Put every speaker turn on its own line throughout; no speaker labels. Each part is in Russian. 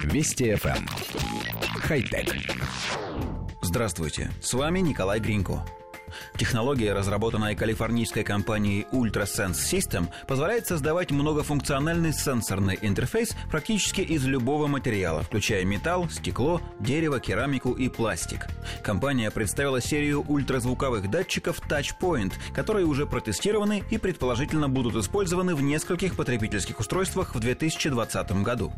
Вести FM. Эм. Хай-тек.
Здравствуйте, с вами Николай Гринько. Технология, разработанная калифорнийской компанией UltraSense System, позволяет создавать многофункциональный сенсорный интерфейс практически из любого материала, включая металл, стекло, дерево, керамику и пластик. Компания представила серию ультразвуковых датчиков TouchPoint, которые уже протестированы и предположительно будут использованы в нескольких потребительских устройствах в 2020 году.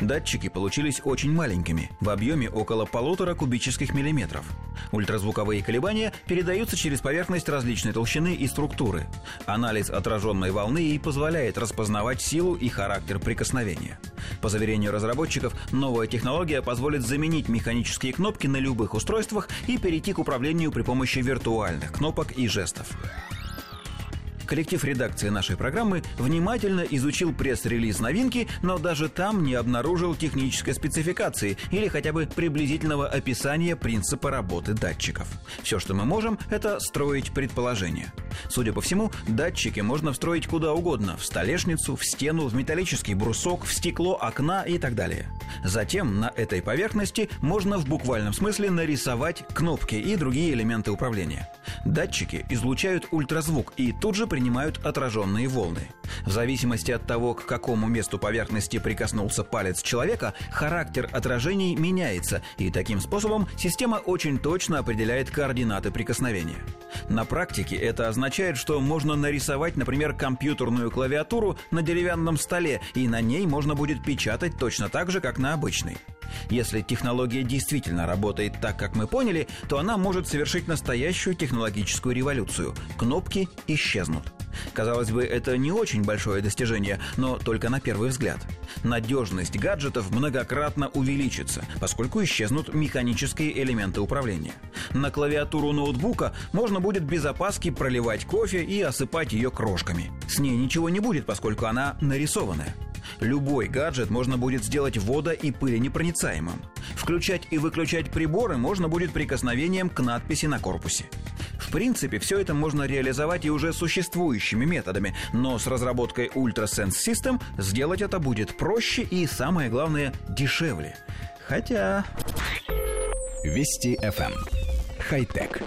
Датчики получились очень маленькими, в объеме около полутора кубических миллиметров. Ультразвуковые колебания передаются через поверхность различной толщины и структуры. Анализ отраженной волны и позволяет распознавать силу и характер прикосновения. По заверению разработчиков, новая технология позволит заменить механические кнопки на любых устройствах и перейти к управлению при помощи виртуальных кнопок и жестов. Коллектив редакции нашей программы внимательно изучил пресс-релиз новинки, но даже там не обнаружил технической спецификации или хотя бы приблизительного описания принципа работы датчиков. Все, что мы можем, это строить предположения. Судя по всему, датчики можно встроить куда угодно – в столешницу, в стену, в металлический брусок, в стекло окна и так далее. Затем на этой поверхности можно в буквальном смысле нарисовать кнопки и другие элементы управления. Датчики излучают ультразвук и тут же принимают отраженные волны. В зависимости от того, к какому месту поверхности прикоснулся палец человека, характер отражений меняется, и таким способом система очень точно определяет координаты прикосновения. На практике это означает, что можно нарисовать, например, компьютерную клавиатуру на деревянном столе, и на ней можно будет печатать точно так же, как на обычной. Если технология действительно работает так, как мы поняли, то она может совершить настоящую технологическую революцию. Кнопки исчезнут. Казалось бы, это не очень большое достижение, но только на первый взгляд. Надежность гаджетов многократно увеличится, поскольку исчезнут механические элементы управления. На клавиатуру ноутбука можно будет без опаски проливать кофе и осыпать ее крошками. С ней ничего не будет, поскольку она нарисованная. Любой гаджет можно будет сделать водо- и пыленепроницаемым. Включать и выключать приборы можно будет прикосновением к надписи на корпусе. Принципе, все это можно реализовать и уже существующими методами, но с разработкой UltraSense System сделать это будет проще и, самое главное, дешевле. Хотя...
Вести FM. Эм. Хай-тек.